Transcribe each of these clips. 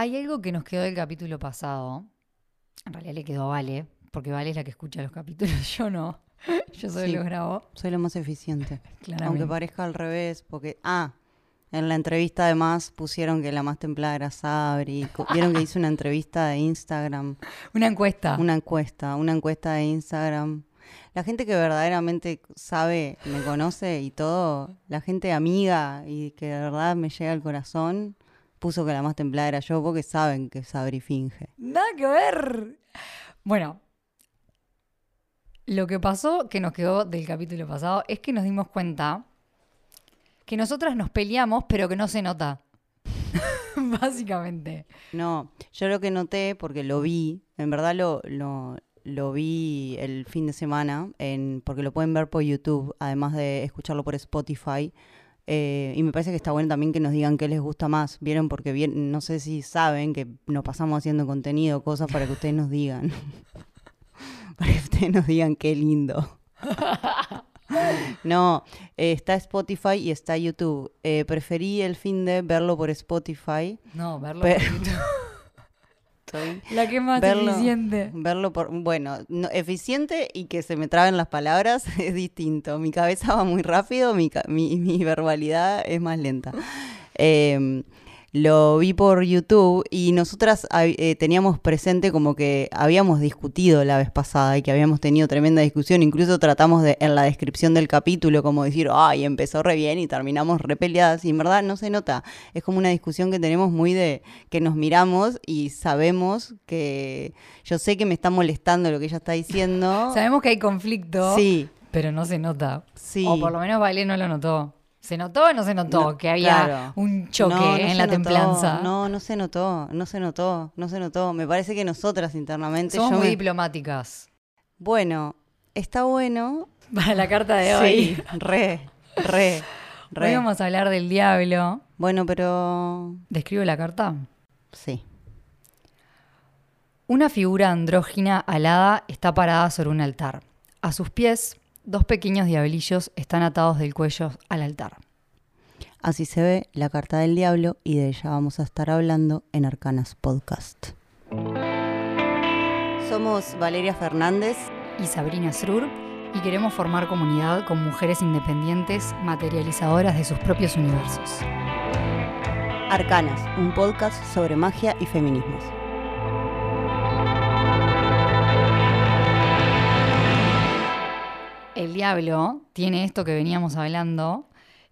Hay algo que nos quedó del capítulo pasado. En realidad le quedó a Vale, porque Vale es la que escucha los capítulos, yo no. Yo solo Sí. los grabo, Soy lo más eficiente. claramente. Aunque parezca al revés, porque. Ah, en la entrevista además pusieron que la más templada era Sabri. Vieron que hice una entrevista de Instagram, Una encuesta. una encuesta, una encuesta de Instagram. La gente que verdaderamente sabe, me conoce y todo, la gente amiga y que de verdad me llega al corazón, puso que la más templada era yo porque saben que Sabri finge. Nada que ver. Bueno, lo que pasó, que nos quedó del capítulo pasado, es que nos dimos cuenta que nosotras nos peleamos, pero que no se nota. Básicamente. No, yo lo que noté, porque lo vi, en verdad lo, lo, lo vi el fin de semana, en, porque lo pueden ver por YouTube, además de escucharlo por Spotify. Eh, y me parece que está bueno también que nos digan qué les gusta más. Vieron, porque bien, no sé si saben que nos pasamos haciendo contenido, cosas para que ustedes nos digan. para que ustedes nos digan qué lindo. No, eh, está Spotify y está YouTube. Eh, preferí el fin de verlo por Spotify. No, verlo. Por YouTube. Estoy- La que más Verlo. eficiente. Verlo por, bueno, no- eficiente y que se me traben las palabras es distinto. Mi cabeza va muy rápido, mi, mi, mi verbalidad es más lenta. Eh, lo vi por YouTube y nosotras eh, teníamos presente como que habíamos discutido la vez pasada y que habíamos tenido tremenda discusión. Incluso tratamos de, en la descripción del capítulo, como decir, ay, empezó re bien y terminamos re peleadas. Y en verdad no se nota. Es como una discusión que tenemos muy de que nos miramos y sabemos que yo sé que me está molestando lo que ella está diciendo. Sabemos que hay conflicto, Sí, pero no se nota. sí. O por lo menos Vale no lo notó. ¿Se notó o no se notó No, que había claro. un choque No, no en la notó, templanza? No, no se notó, no se notó, no se notó. Me parece que nosotras internamente. Somos muy me- diplomáticas. Bueno, está bueno. Para la carta de hoy. Sí, re, re, re. Hoy vamos a hablar del diablo. Bueno, pero ¿Describo la carta? sí. Una figura andrógina alada está parada sobre un altar. A sus pies, dos pequeños diablillos están atados del cuello al altar. Así se ve la carta del diablo y de ella vamos a estar hablando en Arcanas Podcast. Somos Valeria Fernández. Y Sabrina Srur, y queremos formar comunidad con mujeres independientes, materializadoras de sus propios universos. Arcanas, un podcast sobre magia y feminismos. El diablo tiene esto que veníamos hablando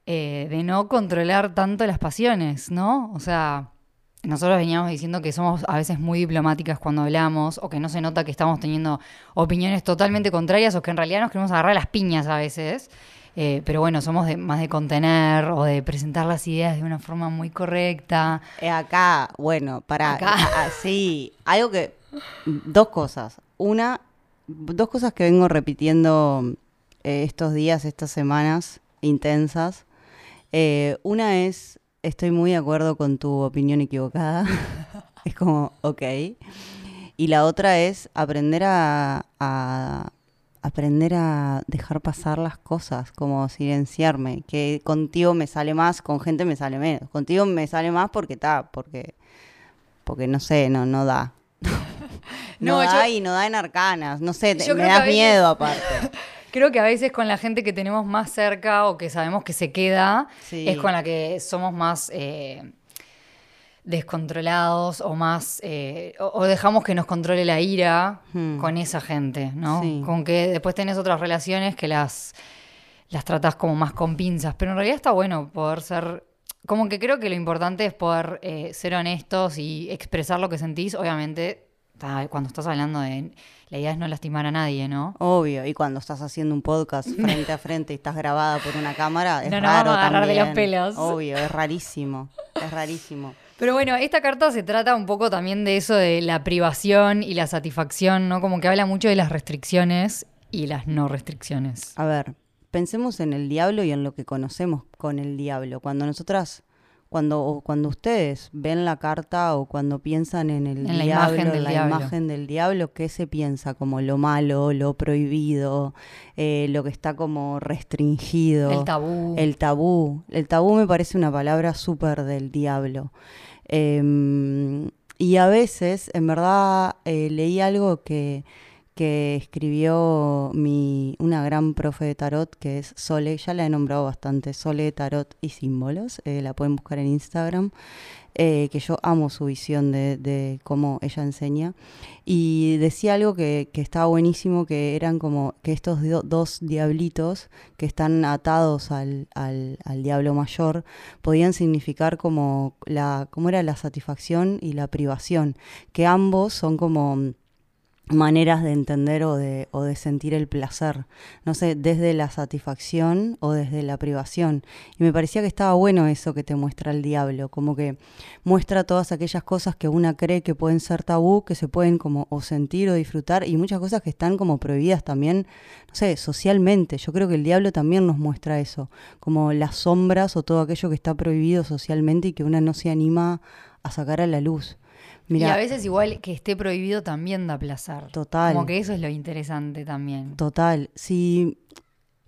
eh, de no controlar tanto las pasiones, ¿no? O sea, nosotros veníamos diciendo que somos a veces muy diplomáticas cuando hablamos o que no se nota que estamos teniendo opiniones totalmente contrarias o que en realidad nos queremos agarrar las piñas a veces. Eh, pero bueno, somos de- más de contener o de presentar las ideas de una forma muy correcta. Eh, acá, bueno, para Acá. sí, algo que dos cosas. Una, dos cosas que vengo repitiendo eh, estos días, estas semanas intensas. Eh, una es, estoy muy de acuerdo con tu opinión equivocada. es como, ok. Y la otra es aprender a, a- aprender a dejar pasar las cosas, como silenciarme, que contigo me sale más, con gente me sale menos. Contigo me sale más porque está, porque porque no sé, no no da. No, No, da yo- y no da en arcanas, no sé, te- me das veces- miedo aparte. Creo que a veces con la gente que tenemos más cerca o que sabemos que se queda, Sí. es con la que somos más eh, descontrolados o más eh, o, o dejamos que nos controle la ira Hmm. con esa gente, ¿no? Sí. Con que después tenés otras relaciones que las las tratás como más con pinzas, pero en realidad está bueno poder ser como que creo que lo importante es poder eh, ser honestos y expresar lo que sentís, obviamente cuando estás hablando de la idea es no lastimar a nadie, ¿no? Obvio, y cuando estás haciendo un podcast frente a frente y estás grabada por una cámara, es No nos raro vamos a agarrar de los pelos. Obvio, es rarísimo, es rarísimo. Pero bueno, esta carta se trata un poco también de eso de la privación y la satisfacción, ¿no? Como que habla mucho de las restricciones y las no restricciones. A ver, pensemos en el diablo y en lo que conocemos con el diablo. Cuando nosotras, cuando, o cuando ustedes ven la carta o cuando piensan en el En la imagen del la diablo. imagen del diablo, ¿qué se piensa? Como lo malo, lo prohibido, eh, lo que está como restringido. El tabú. El tabú. El tabú me parece una palabra súper del diablo. Em, y a veces, en verdad, eh, leí algo que, que escribió mi, una gran profe de tarot, que es Sole, ya la he nombrado bastante, Sole Tarot y Símbolos, eh, la pueden buscar en Instagram. Eh, que yo amo su visión de, de, cómo ella enseña. Y decía algo que, que estaba buenísimo, que eran como que estos dos diablitos que están atados al, al, al, diablo mayor podían significar como la, cómo era la satisfacción y la privación, que ambos son como maneras de entender o de, o de sentir el placer, no sé, desde la satisfacción o desde la privación. Y me parecía que estaba bueno eso que te muestra el diablo, como que muestra todas aquellas cosas que una cree que pueden ser tabú, que se pueden como o sentir o disfrutar, y muchas cosas que están como prohibidas también, no sé, socialmente. Yo creo que el diablo también nos muestra eso, como las sombras o todo aquello que está prohibido socialmente y que una no se anima a sacar a la luz y a veces igual que esté prohibido también da placer. Total. Como que eso es lo interesante también. Total. Si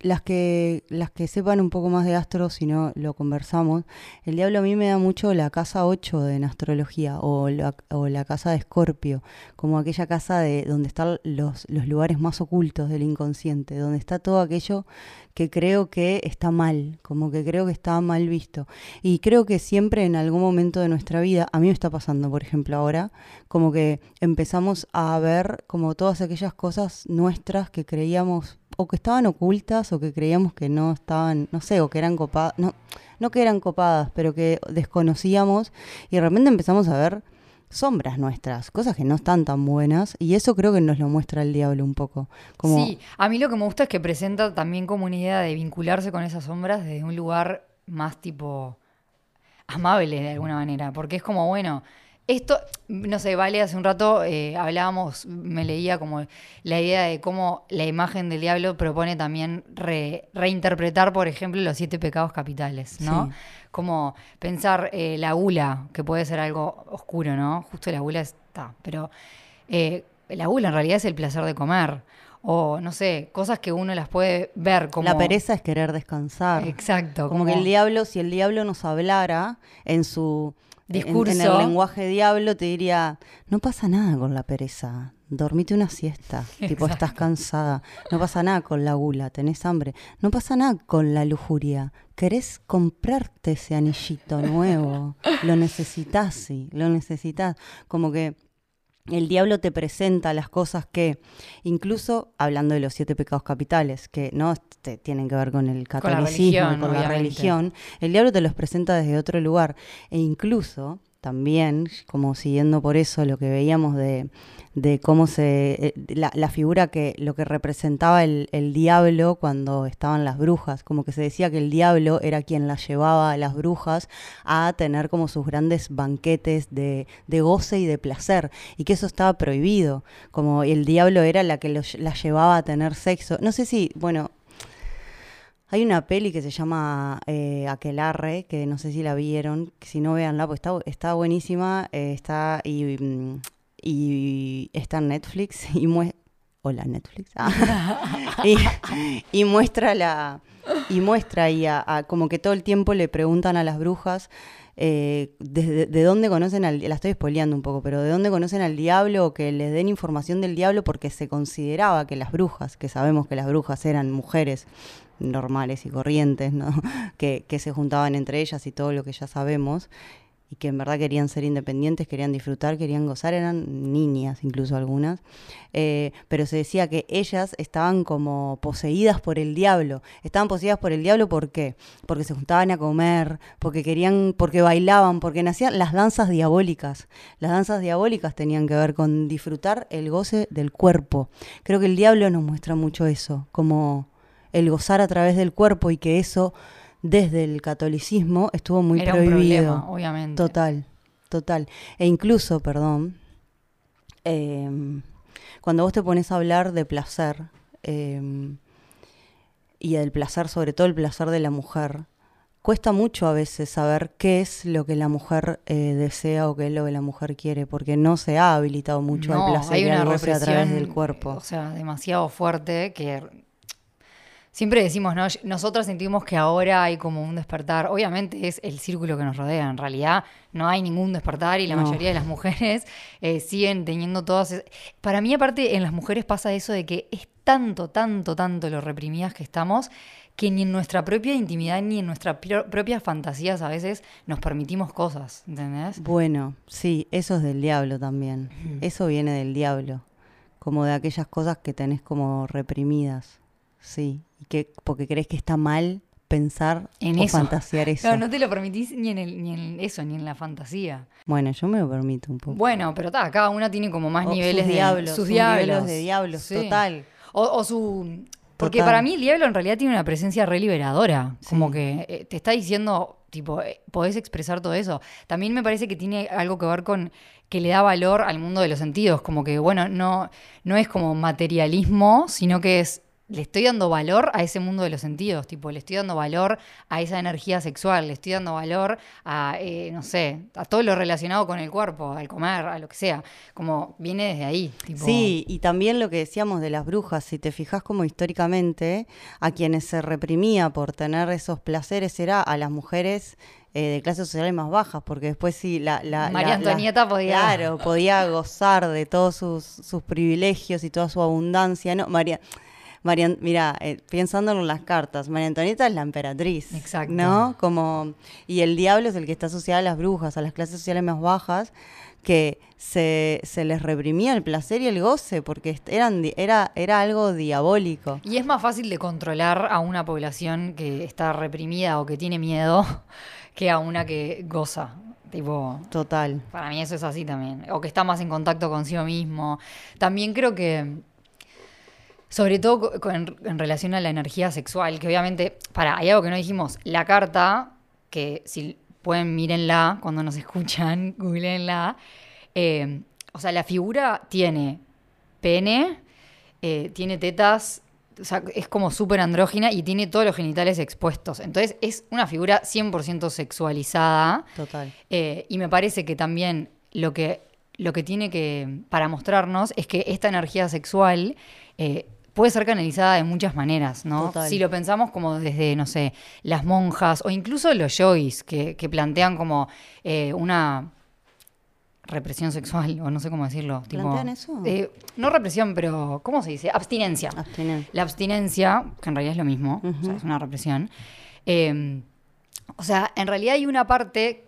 las que, las que sepan un poco más de astro, si no lo conversamos, el diablo a mí me da mucho la casa 8 de en astrología o la, o la casa de Escorpio, como aquella casa de donde están los, los lugares más ocultos del inconsciente, donde está todo aquello que creo que está mal, como que creo que está mal visto. Y creo que siempre en algún momento de nuestra vida, a mí me está pasando, por ejemplo, ahora, como que empezamos a ver como todas aquellas cosas nuestras que creíamos o que estaban ocultas o que creíamos que no estaban, no sé, o que eran copadas, no, no que eran copadas, pero que desconocíamos y de repente empezamos a ver sombras nuestras, cosas que no están tan buenas, y eso creo que nos lo muestra el diablo un poco. Como... Sí, a mí lo que me gusta es que presenta también como una idea de vincularse con esas sombras desde un lugar más tipo amable de alguna manera, porque es como, bueno, esto, no sé, Vale, hace un rato eh, hablábamos, me leía como la idea de cómo la imagen del diablo propone también reinterpretar, por ejemplo, los siete pecados capitales, ¿no? Como pensar eh, la gula, que puede ser algo oscuro, ¿no? Justo la gula está, pero eh, la gula en realidad es el placer de comer. O no sé, cosas que uno las puede ver como. La pereza es querer descansar. Exacto. como que el diablo, si el diablo nos hablara en su discurso. En, el lenguaje diablo te diría, no pasa nada con la pereza, dormite una siesta, tipo estás cansada, no pasa nada con la gula, tenés hambre, no pasa nada con la lujuria, querés comprarte ese anillito nuevo, lo necesitas, sí, lo necesitas, como que el diablo te presenta las cosas que, incluso hablando de los siete pecados capitales, que no tienen que ver con el catolicismo, con la religión, el diablo te los presenta desde otro lugar. E incluso también, como siguiendo por eso lo que veíamos de, de cómo se. Eh, la, la, figura que. lo que representaba el, el, diablo cuando estaban las brujas. Como que se decía que el diablo era quien las llevaba a las brujas a tener como sus grandes banquetes de, de goce y de placer. Y que eso estaba prohibido. Como el diablo era la que las llevaba a tener sexo. No sé si. Bueno, hay una peli que se llama eh, Aquelarre, que no sé si la vieron, si no véanla, pues está, está buenísima, eh, está y, mm, y, está en Netflix y. Hola Netflix. Ah. y, muestra la... Y muestra y a, como que todo el tiempo le preguntan a las brujas eh, de, de, dónde conocen al... La estoy spoileando un poco, pero de dónde conocen al diablo o que les den información del diablo porque se consideraba que las brujas, que sabemos que las brujas eran mujeres normales y corrientes, ¿no? que, que se juntaban entre ellas y todo lo que ya sabemos, y que en verdad querían ser independientes, querían disfrutar, querían gozar, eran niñas incluso algunas, eh, pero se decía que ellas estaban como poseídas por el diablo. Estaban poseídas por el diablo ¿por qué? Porque se juntaban a comer, porque querían, porque bailaban, porque nacían las danzas diabólicas. Las danzas diabólicas tenían que ver con disfrutar el goce del cuerpo. Creo que el diablo nos muestra mucho eso, como el gozar a través del cuerpo y que eso desde el catolicismo estuvo muy Era prohibido. Un problema, obviamente. Total, total. E incluso, perdón, em, cuando vos te pones a hablar de placer em, y del placer, sobre todo el placer de la mujer, cuesta mucho a veces saber qué es lo que la mujer eh, desea o qué es lo que la mujer quiere, porque no se ha habilitado mucho el placer y el goce a través del cuerpo. O sea, demasiado fuerte que Siempre decimos, ¿no? Nosotras sentimos que ahora hay como un despertar. Obviamente es el círculo que nos rodea. En realidad no hay ningún despertar y la No. mayoría de las mujeres eh, siguen teniendo todas. es- Para mí, aparte, en las mujeres pasa eso de que es tanto, tanto, tanto lo reprimidas que estamos que ni en nuestra propia intimidad ni en nuestras pro- propias fantasías a veces nos permitimos cosas, ¿entendés? Bueno, sí, eso es del diablo también. Eso viene del diablo. Como de aquellas cosas que tenés como reprimidas. Sí. Y que, porque crees que está mal pensar En o eso. fantasear eso. No, no te lo permitís ni en, el, ni en eso, ni en la fantasía. Bueno, yo me lo permito un poco. Bueno, pero ta, cada una tiene como más O niveles sus de diablos, sus sus diablos. niveles de diablos, Sí. total. O, o su porque Total. para mí el diablo en realidad tiene una presencia re liberadora, Sí. como que eh, te está diciendo tipo eh, podés expresar todo eso. También me parece que tiene algo que ver con que le da valor al mundo de los sentidos, como que bueno, no no es como materialismo, sino que es le estoy dando valor a ese mundo de los sentidos, tipo, le estoy dando valor a esa energía sexual, le estoy dando valor a, eh, no sé, a todo lo relacionado con el cuerpo, al comer, a lo que sea, como viene desde ahí. Tipo, Sí, y también lo que decíamos de las brujas, si te fijas como históricamente, a quienes se reprimía por tener esos placeres era a las mujeres eh, de clases sociales más bajas, porque después sí, la... la- María la- Antonieta la- podía- Claro, podía gozar de todos sus, sus privilegios y toda su abundancia. No, María... María, mira, eh, pensándolo en las cartas, María Antonieta es la emperatriz, Exacto. ¿no? Como y el diablo es el que está asociado a las brujas, a las clases sociales más bajas, que se, se les reprimía el placer y el goce, porque eran, era, era algo diabólico. Y es más fácil de controlar a una población que está reprimida o que tiene miedo que a una que goza. Tipo, Total. para mí eso es así también. O que está más en contacto consigo mismo. También creo que, sobre todo co- con- en relación a la energía sexual, que obviamente, para, hay algo que no dijimos. La carta, que si pueden mírenla cuando nos escuchan, googleenla. Eh, o sea, la figura tiene pene, eh, tiene tetas, o sea, es como súper andrógina y tiene todos los genitales expuestos. Entonces es una figura 100% sexualizada. Total. Eh, y me parece que también lo que, lo que tiene que, para mostrarnos, es que esta energía sexual eh, puede ser canalizada de muchas maneras, ¿no? Total. Si lo pensamos como desde, no sé, las monjas o incluso los yogis, que, que plantean como eh, una represión sexual, o no sé cómo decirlo. tipo, ¿Plantean eso? eh, no represión, pero ¿cómo se dice? Abstinencia. Abstinen. La abstinencia, que en realidad es lo mismo, o sea, es una represión. eh, o sea, en realidad hay una parte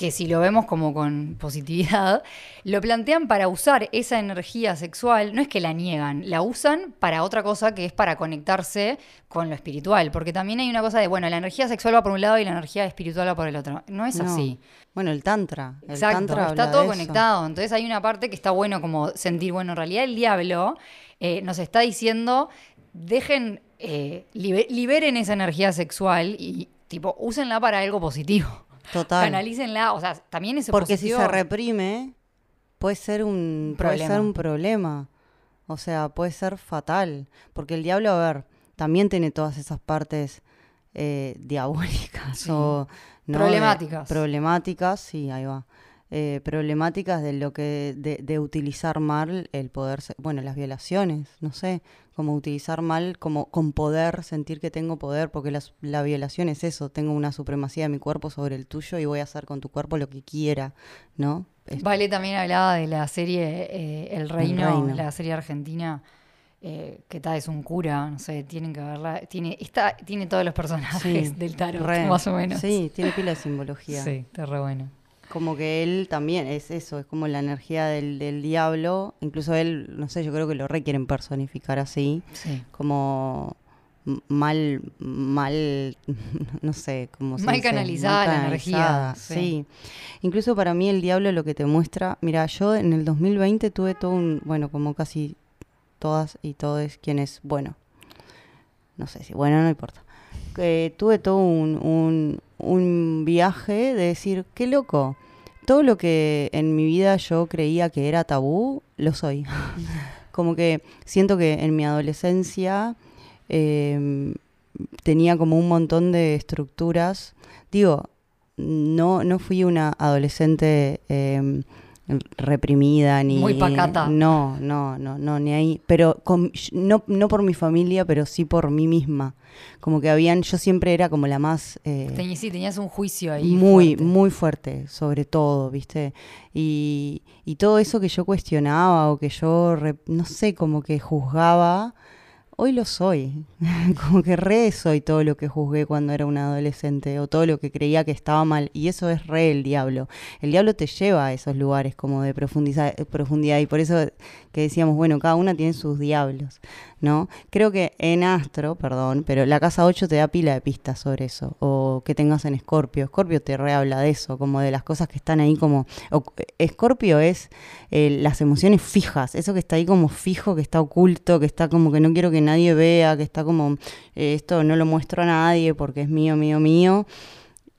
que si lo vemos como con positividad, lo plantean para usar esa energía sexual, no es que la niegan, la usan para otra cosa que es para conectarse con lo espiritual, porque también hay una cosa de, bueno, la energía sexual va por un lado y la energía espiritual va por el otro. No es No. así. Bueno, el tantra. El Exacto, tantra está todo conectado. Entonces hay una parte que está bueno como sentir, bueno, en realidad el diablo eh, nos está diciendo, dejen, eh, libe- liberen esa energía sexual y tipo, úsenla para algo positivo. Total. Canalícenla, o sea, también ese Porque si positivo... se reprime, puede ser un puede Problema. ser un problema. O sea, puede ser fatal. Porque el diablo, a ver, también tiene todas esas partes eh, diabólicas Sí. o ¿no? Problemáticas. problemáticas, sí, ahí va. Eh, problemáticas de lo que de, de utilizar mal el poder, bueno, las violaciones, no sé, como utilizar mal, como con poder, sentir que tengo poder, porque las- la violación es eso, tengo una supremacía de mi cuerpo sobre el tuyo y voy a hacer con tu cuerpo lo que quiera, ¿no? Vale también hablaba de la serie eh, El Reino, Reino. la serie argentina, eh, que tal es un cura, no sé, tienen que verla. Tiene, está, tiene todos los personajes Sí, del tarot, re. más o menos. Sí, tiene pila de simbología. Sí, está re bueno. Como que él también es eso, es como la energía del, del diablo. Incluso él, no sé, yo creo que lo requieren personificar así. Sí. Como mal, mal, no sé, cómo se Mal dice, canalizada la energía, sí. sí. Incluso para mí el diablo lo que te muestra, mira, yo en el 2020 tuve todo un, bueno, como casi todas y todos quienes, bueno, no sé si, bueno, no importa. Que tuve todo un, un, un viaje de decir, qué loco, todo lo que en mi vida yo creía que era tabú, lo soy. como que siento que en mi adolescencia eh, tenía como un montón de estructuras. Digo, no, no fui una adolescente eh, reprimida ni Muy pacata. no no no no ni ahí pero con- no no por mi familia pero sí por mí misma como que habían yo siempre era como la más eh, sí, tenías un juicio ahí. muy, fuerte. muy fuerte, sobre todo, ¿viste? Y, y todo eso que yo cuestionaba o que yo, re- no sé, como que juzgaba, hoy lo soy. como que re soy todo lo que juzgué cuando era una adolescente o todo lo que creía que estaba mal. Y eso es re el diablo. El diablo te lleva a esos lugares como de profundidad y por eso que decíamos, bueno, cada una tiene sus diablos, ¿no? Creo que en Astro, perdón, pero la casa 8 te da pila de pistas sobre eso, o que tengas en Escorpio. Escorpio te rehabla de eso, como de las cosas que están ahí como... Escorpio es eh, las emociones fijas, eso que está ahí como fijo, que está oculto, que está como que no quiero que nadie vea, que está como, eh, esto no lo muestro a nadie porque es mío, mío, mío.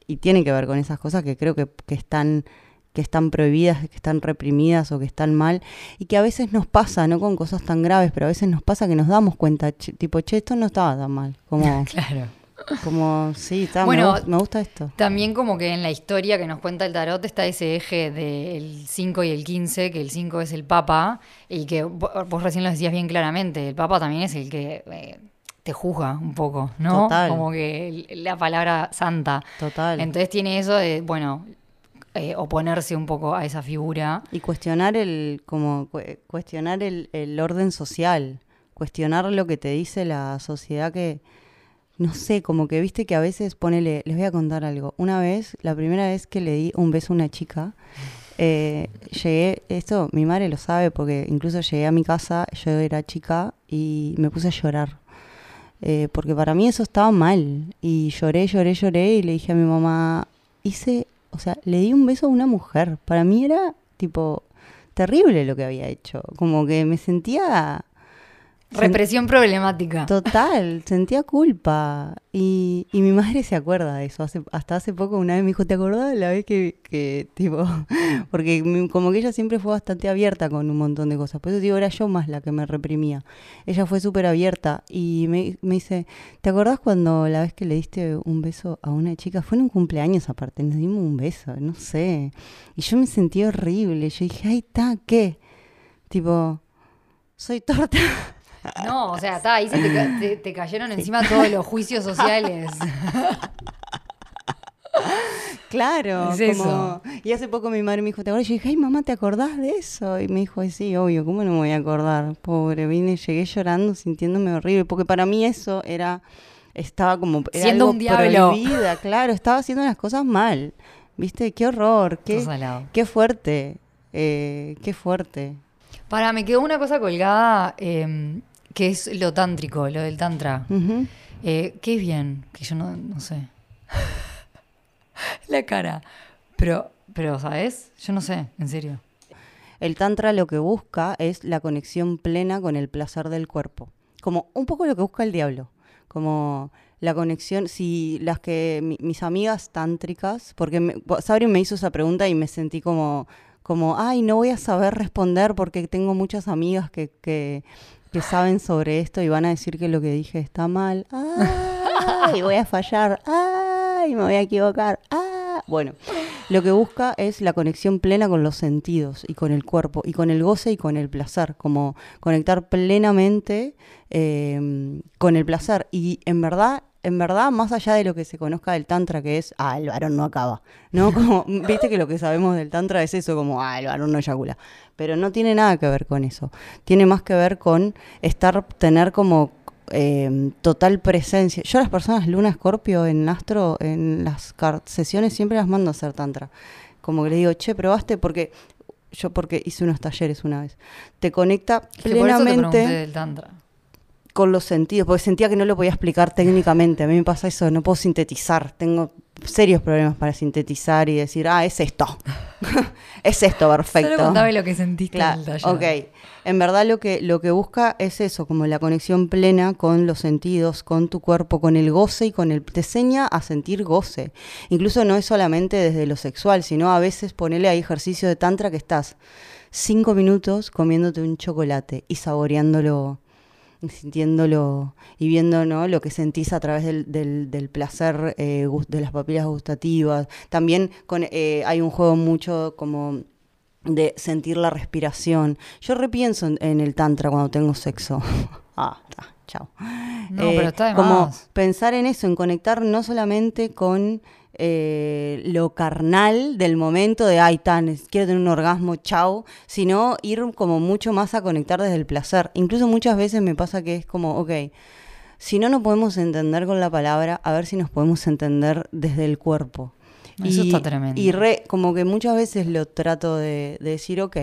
Y tiene que ver con esas cosas que creo que, que están que están prohibidas, que están reprimidas o que están mal, y que a veces nos pasa, no con cosas tan graves, pero a veces nos pasa que nos damos cuenta, che- tipo, che, esto no estaba tan mal, como, Claro. como sí, está, Bueno, me, me gusta esto. También como que en la historia que nos cuenta el tarot está ese eje del 5 y el 15, que el 5 es el Papa, y que vo- vos recién lo decías bien claramente, el Papa también es el que eh, te juzga un poco, ¿no? Total. Como que la palabra santa. Total. Entonces tiene eso de, bueno, eh, oponerse un poco a esa figura. Y cuestionar el, como cu- cuestionar el, el orden social, cuestionar lo que te dice la sociedad que, no sé, como que viste que a veces ponele, les voy a contar algo. Una vez, la primera vez que le di un beso a una chica, eh, llegué, esto mi madre lo sabe porque incluso llegué a mi casa, yo era chica y me puse a llorar. Eh, porque para mí eso estaba mal. Y lloré, lloré, lloré y le dije a mi mamá, hice, o sea, le di un beso a una mujer. Para mí era tipo terrible lo que había hecho. Como que me sentía... Represión problemática. Total, sentía culpa. Y, y mi madre se acuerda de eso. Hace, hasta hace poco una vez me dijo, ¿te acordás de la vez que, que tipo, porque como que ella siempre fue bastante abierta con un montón de cosas. Por eso digo, era yo más la que me reprimía. Ella fue súper abierta y me, me dice, ¿te acordás cuando la vez que le diste un beso a una chica? Fue en un cumpleaños aparte, nos dimos un beso, no sé. Y yo me sentí horrible. Yo dije, ay, está, ¿qué? Tipo, soy torta. No, o sea, está ahí se te, te- te cayeron encima todos los juicios sociales. Claro, Es como- y hace poco mi madre me dijo, ¿te acordás? Y yo dije, ay mamá, ¿te acordás de eso? Y me dijo, "Ay, sí, obvio, ¿cómo no me voy a acordar? Pobre, vine, llegué llorando, sintiéndome horrible, porque para mí eso era, estaba como, era Siendo algo un diablo. prohibida, claro, estaba haciendo las cosas mal, ¿viste? Qué horror, qué, qué fuerte, eh, qué fuerte. Para, me quedó una cosa colgada eh, que es lo tántrico, lo del tantra. Ujú. Eh, ¿Qué es bien? Que yo no, no sé. La cara. Pero, pero, ¿sabes? Yo no sé, en serio. El tantra lo que busca es la conexión plena con el placer del cuerpo. Como un poco lo que busca el diablo. Como la conexión, si las que mi- mis amigas tántricas, porque me, Sabri me hizo esa pregunta y me sentí como, como, ay, no voy a saber responder porque tengo muchas amigas que, que, que saben sobre esto y van a decir que lo que dije está mal. Ay, voy a fallar. Ay, me voy a equivocar. Ah. Bueno, lo que busca es la conexión plena con los sentidos y con el cuerpo y con el goce y con el placer, como conectar plenamente eh, con el placer. Y en verdad, en verdad, más allá de lo que se conozca del tantra, que es, ah, el varón no acaba, ¿no? Como, viste que lo que sabemos del tantra es eso, como, ah, el varón no eyacula. Pero no tiene nada que ver con eso. Tiene más que ver con estar, tener como eh, total presencia. Yo a las personas Luna Escorpio en Astro, en las sesiones, siempre las mando a hacer tantra. Como que le digo, che, probaste porque yo porque hice unos talleres una vez. Te conecta Es que por eso te plenamente del tantra. Con los sentidos, porque sentía que no lo podía explicar técnicamente. A mí me pasa eso, no puedo sintetizar. Tengo serios problemas para sintetizar y decir, ah, es esto. es esto, perfecto. Solo contame lo que sentiste en Claro, el taller. ok. En verdad lo que, lo que busca es eso, como la conexión plena con los sentidos, con tu cuerpo, con el goce y con el... Te enseña a sentir goce. Incluso no es solamente desde lo sexual, sino a veces ponele ahí ejercicio de tantra que estás cinco minutos comiéndote un chocolate y saboreándolo sintiéndolo y viendo ¿no? lo que sentís a través del, del, del placer eh, de las papilas gustativas. También con, eh, hay un juego mucho como de sentir la respiración. Yo repienso en, en el tantra cuando tengo sexo. ah, está, chao. No, Eh, pero está de como más. pensar en eso, en conectar no solamente con eh, lo carnal del momento de, ay, tan, quiero tener un orgasmo, chao, sino ir como mucho más a conectar desde el placer. Incluso muchas veces me pasa que es como, ok, si no nos podemos entender con la palabra, a ver si nos podemos entender desde el cuerpo. Eso y, está tremendo. Y re- como que muchas veces lo trato de, de decir, ok,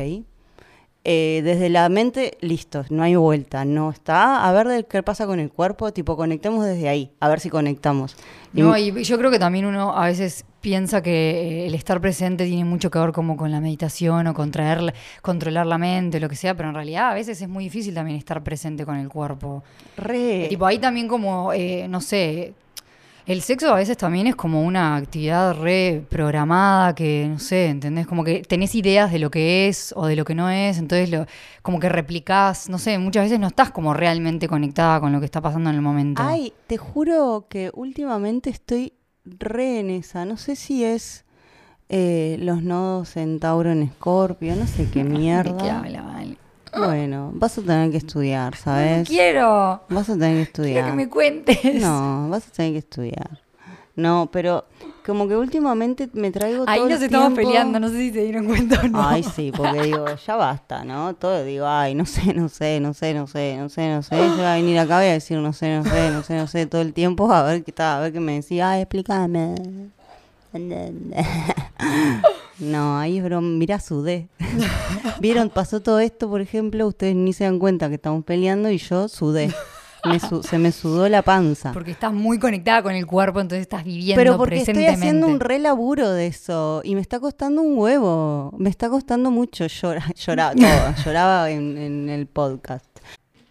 eh, desde la mente, listo, no hay vuelta, no está. A ver qué pasa con el cuerpo, tipo, conectemos desde ahí, a ver si conectamos. No, y yo creo que también uno a veces piensa que eh, el estar presente tiene mucho que ver como con la meditación o contraer, controlar la mente, lo que sea, pero en realidad a veces es muy difícil también estar presente con el cuerpo. re. Tipo, ahí también como, eh, no sé, el sexo a veces también es como una actividad re programada que, no sé, ¿entendés? Como que tenés ideas de lo que es o de lo que no es, entonces lo, como que replicás, no sé, muchas veces no estás como realmente conectada con lo que está pasando en el momento. Ay, te juro que últimamente estoy re en esa. No sé si es eh, los nodos en Tauro en Escorpio, no sé qué ¿De qué mierda. habla, Vale? Bueno, vas a tener que estudiar, ¿sabes? Quiero, Vas a tener que quiero estudiar. que me cuentes. No, vas a tener que estudiar. No, pero como que últimamente me traigo Ahí todo nos el estamos tiempo- peleando, no sé si se dieron cuenta o no. Ay, sí, porque digo, ya basta, ¿no? Todo digo, ay, no sé, no sé, no sé, no sé, no sé, no sé. Yo voy a venir acá voy a decir, no sé, no sé, no sé, no sé, todo el tiempo, a ver qué tal, a ver qué me decía, ay, explícame. No, ahí es broma, mirá, sudé. Vieron, pasó todo esto, por ejemplo, ustedes ni se dan cuenta que estamos peleando y yo sudé. Me su- se me sudó la panza. Porque estás muy conectada con el cuerpo, entonces estás viviendo Pero porque estoy presentemente. haciendo un re laburo de eso y me está costando un huevo. Me está costando mucho. Lloraba, todo, lloraba en, en el podcast.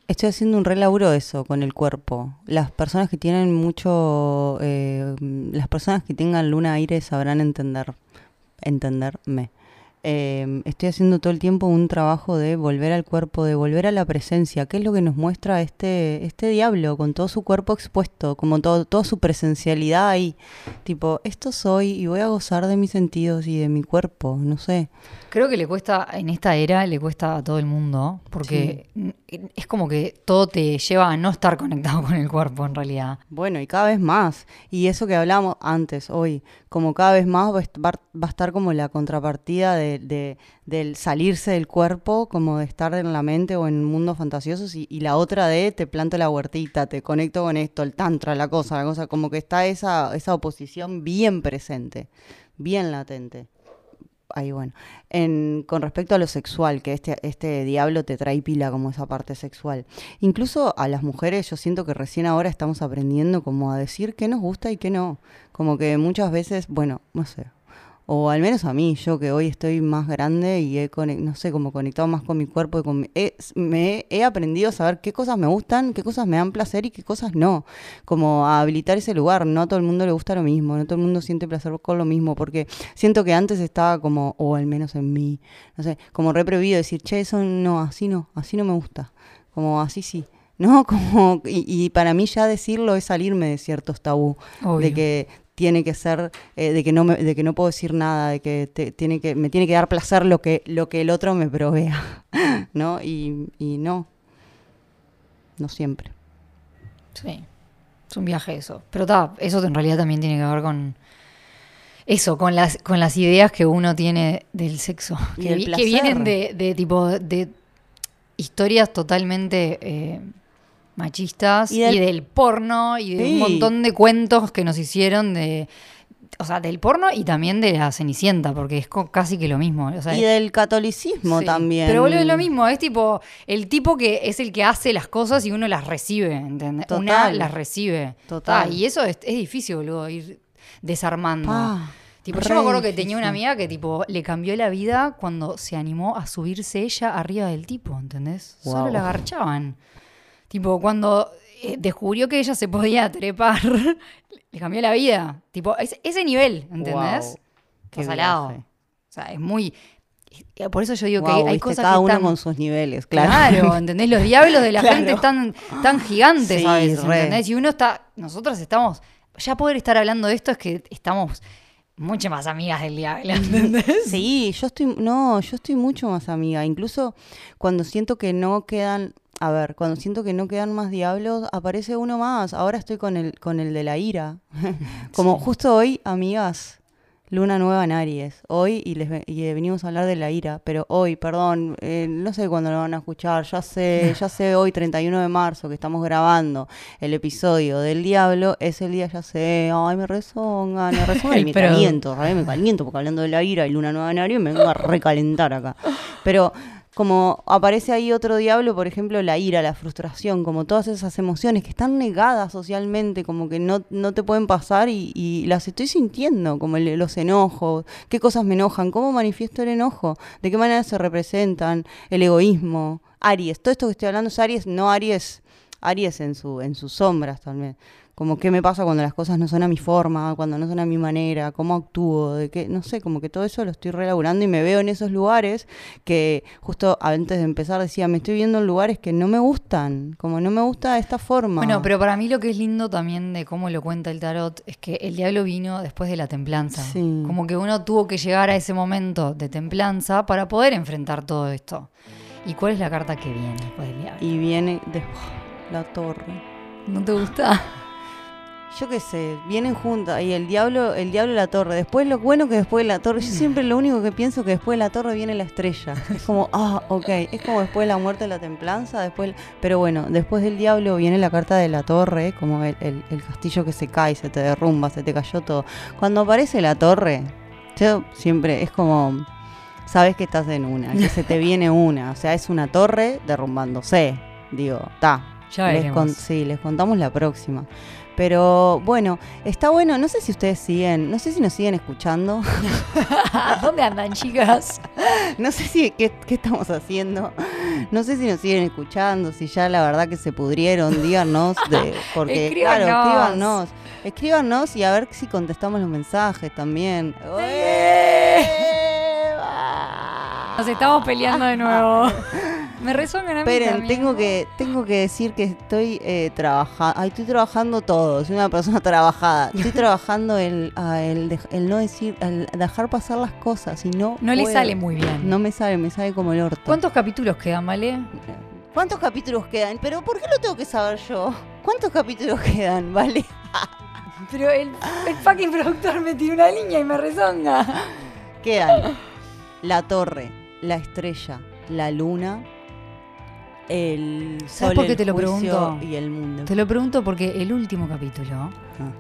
Estoy haciendo un re laburo de eso con el cuerpo. Las personas que tienen mucho. eh, las personas que tengan luna aire sabrán entender. Entenderme. Eh, estoy haciendo todo el tiempo un trabajo de volver al cuerpo, de volver a la presencia, que es lo que nos muestra este, este diablo, con todo su cuerpo expuesto, como todo, toda su presencialidad ahí. Tipo, esto soy y voy a gozar de mis sentidos y de mi cuerpo, no sé. Creo que le cuesta, en esta era, le cuesta a todo el mundo, porque es como que todo te lleva a no estar conectado con el cuerpo en realidad. Bueno, y cada vez más. Y eso que hablamos antes, hoy, como cada vez más va a estar como la contrapartida de, de- del salirse del cuerpo, como de estar en la mente o en mundos fantasiosos, y, y la otra de te planto la huertita, te conecto con esto, el tantra, la cosa, la cosa, como que está esa, esa oposición bien presente, bien latente. Ahí bueno. En, con respecto a lo sexual, que este, este diablo te trae pila como esa parte sexual. Incluso a las mujeres yo siento que recién ahora estamos aprendiendo como a decir qué nos gusta y qué no. Como que muchas veces, bueno, no sé. O al menos a mí, yo que hoy estoy más grande y he, no sé, como conectado más con mi cuerpo y con mi- he- me he aprendido a saber qué cosas me gustan, qué cosas me dan placer y qué cosas no. Como a habilitar ese lugar. No a todo el mundo le gusta lo mismo, no todo el mundo siente placer con lo mismo, porque siento que antes estaba como, o al menos en mí, no sé, como re prohibido decir, che, eso no, así no, así no me gusta. Como así sí. ¿No? Como, y, y para mí ya decirlo es salirme de ciertos tabú. Obvio. De que tiene que ser, eh, de que no me, de que no puedo decir nada, de que te- tiene que, me tiene que dar placer lo que, lo que el otro me provea. ¿No? Y, y no. No siempre. Sí, es un viaje eso. Pero ta, eso en realidad también tiene que ver con eso, con las, con las ideas que uno tiene del sexo. Y Que, vi- vienen de, de tipo de historias totalmente eh, machistas Y y, del- porno y de Sí. un montón de cuentos que nos hicieron de. O sea, del porno y también de la Cenicienta, porque es casi que lo mismo. O sea, y del catolicismo Sí, también. Pero boludo, es lo mismo, es tipo el tipo que es el que hace las cosas y uno las recibe, ¿entendés? Una Total. las recibe. Total. Ah, y eso es, es difícil, boludo, ir desarmando. Pa, tipo, yo me acuerdo que tenía una amiga que tipo le cambió la vida cuando se animó a subirse ella arriba del tipo, ¿entendés? Solo la agarchaban. Tipo, cuando eh, descubrió que ella se podía trepar, le cambió la vida. Tipo, es- ese nivel, ¿entendés? Wow. Salado. O sea, es muy... eh, Por eso yo digo que hay viste, cosas cada que uno están... con sus niveles, claro. Claro, ¿entendés? Los diablos de la Claro. gente están tan gigantes Sí, a veces, re. ¿entendés? Y uno está, nosotros estamos, ya poder estar hablando de esto es que estamos mucho más amigas del diablo, ¿entendés? Sí, yo estoy, no, yo estoy mucho más amiga. Incluso cuando siento que no quedan, a ver, cuando siento que no quedan más diablos, aparece uno más. Ahora estoy con el, con el de la ira. Como Sí. justo hoy, amigas, luna nueva en Aries. Hoy, y les y venimos a hablar de la ira, pero hoy, perdón, eh, no sé cuándo lo van a escuchar. Ya sé, ya sé hoy, 31 de marzo, que estamos grabando el episodio del diablo. Es el día, ya sé, ay, me rezonga, me rezonga y me caliento, me caliento, porque hablando de la ira y luna nueva en Aries me vengo a recalentar acá. Pero como aparece ahí otro diablo, por ejemplo, la ira, la frustración, como todas esas emociones que están negadas socialmente, como que no, no te pueden pasar y, y las estoy sintiendo, como el- los enojos, qué cosas me enojan, cómo manifiesto el enojo, de qué manera se representan, el egoísmo, Aries, todo esto que estoy hablando es Aries, no Aries, Aries en, su, en sus sombras también. Como qué me pasa cuando las cosas no son a mi forma, cuando no son a mi manera, cómo actúo, de qué, no sé, como que todo eso lo estoy relaborando y me veo en esos lugares que justo antes de empezar decía, me estoy viendo en lugares que no me gustan, como no me gusta esta forma. Bueno, pero para mí lo que es lindo también de cómo lo cuenta el tarot es que el diablo vino después de la templanza. Sí. Como que uno tuvo que llegar a ese momento de templanza para poder enfrentar todo esto. ¿Y cuál es la carta que viene después del diablo? Y viene de la torre. ¿No te gusta? Yo qué sé, vienen juntas y el diablo, el diablo y la torre. Después lo bueno que después de la torre, yo siempre lo único que pienso que después de la torre viene la estrella. Es como, ah, ok, es como después de la muerte de la templanza, después, pero bueno, después del diablo viene la carta de la torre, como el, el- el castillo que se cae, se te derrumba, se te cayó todo. Cuando aparece la torre, yo siempre es como, sabes que estás en una, que se te viene una, o sea, es una torre derrumbándose, digo, está. Ya Les con- sí, les contamos la próxima. Pero bueno, está bueno, no sé si ustedes siguen, no sé si nos siguen escuchando, ¿Dónde andan, chicas? no sé si qué, qué estamos haciendo, no sé si nos siguen escuchando, si ya la verdad que se pudrieron, díganos, de, porque claro, Escríbanos. escríbanos, escríbanos y a ver si contestamos los mensajes también. Nos estamos peleando de nuevo. Me resuenan a mí Esperen, también. tengo que, tengo que decir que estoy eh, trabajando, estoy trabajando todo, soy una persona trabajada. Estoy trabajando el, ah, el, dej- el no decir, el dejar pasar las cosas y no No le puedo. sale muy bien. No me sale, me sale como el orto. ¿Cuántos capítulos quedan, Vale? ¿Cuántos capítulos quedan? Pero ¿por qué lo tengo que saber yo? ¿Cuántos capítulos quedan, vale? Pero el, el fucking productor me tiró una línea y me rezonga. Quedan la torre, la estrella, la luna, el sol, por qué el te lo pregunto? y el mundo. Te lo pregunto porque el último capítulo Ah.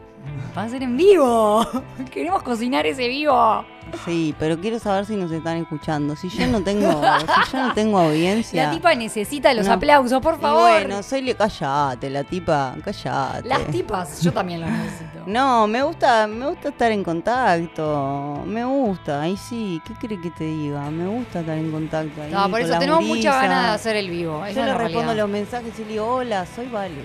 Va a ser en vivo. Queremos cocinar ese vivo. Sí, pero quiero saber si nos están escuchando. Si yo no tengo, si yo no tengo audiencia. La tipa necesita los No. aplausos, por Y favor. bueno, soy le callate, la tipa, callate. Las tipas, yo también lo necesito. No, me gusta, me gusta estar en contacto. Me gusta, ahí sí, ¿qué crees que te diga? Me gusta estar en contacto ahí. No, por eso tenemos muchas ganas de hacer el vivo. Yo le respondo los mensajes y le digo, hola, soy Vale.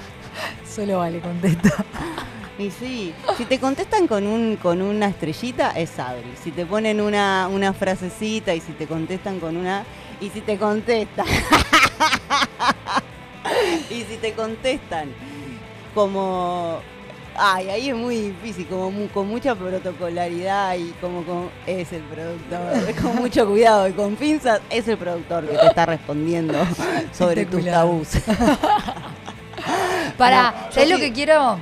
Solo vale, contesta. Y sí, si te contestan con un con una estrellita, es Adri. Si te ponen una, una frasecita y si te contestan con una... Y si te contestan... y si te contestan como... Ay, ahí es muy difícil, como mu- con mucha protocolaridad y como con... Es el productor, con mucho cuidado y con pinzas, es el productor que te está respondiendo sobre tus tabús. Para, ¿sabes lo que quiero?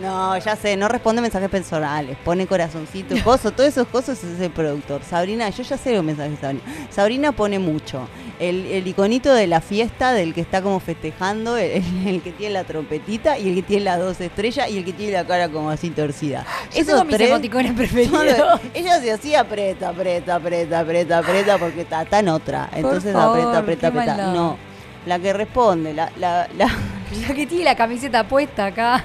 No, ya sé, no responde mensajes personales, pone corazoncito, coso, todos esos cosas es el productor. Sabrina, yo ya sé los mensajes de Sabrina. Sabrina pone mucho. El, el iconito de la fiesta, del que está como festejando, el, el que tiene la trompetita y el que tiene las dos estrellas y el que tiene la cara como así torcida. Yo tengo mis emoticones preferidos. son ella se hacía aprieta, aprieta, aprieta, aprieta, aprieta, porque está, en otra. Entonces favor, aprieta, aprieta, aprieta. No, la que responde, la, la, la, La que tiene la camiseta puesta acá.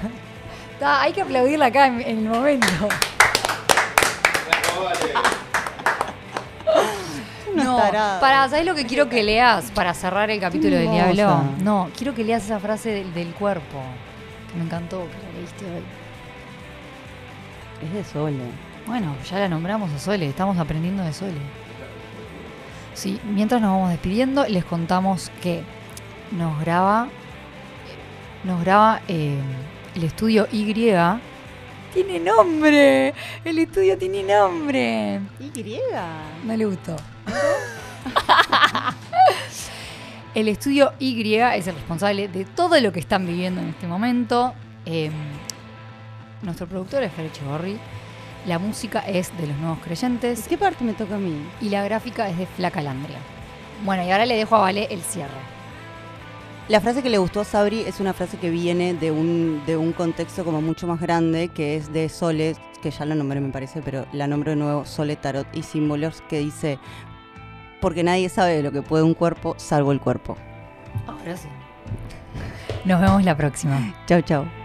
Está, hay que aplaudirla acá en, en el momento. No, para, ¿sabes lo que quiero que leas para cerrar el capítulo del diablo? No, quiero que leas esa frase del, del cuerpo. Que me encantó, que la leíste hoy. Es de Sole. Bueno, ya la nombramos a Sole, estamos aprendiendo de Sole. Sí, mientras nos vamos despidiendo, les contamos que nos graba, nos graba eh, el estudio Y Tiene nombre. El estudio tiene nombre. Y. No le gustó. el estudio Y es el responsable de todo lo que están viviendo en este momento. Em, nuestro productor es Fer Echeborri. La música es de los nuevos creyentes. ¿Qué parte me toca a mí? Y la gráfica es de Flacalandria. Bueno, y ahora le dejo a Vale el cierre. La frase que le gustó a Sabri es una frase que viene de un, de un contexto como mucho más grande, que es de Sole, que ya la nombré me parece, pero la nombro de nuevo, Sole, Tarot y Símbolos, que dice, porque nadie sabe de lo que puede un cuerpo salvo el cuerpo. Ahora sí. Nos vemos la próxima. Chau, chau.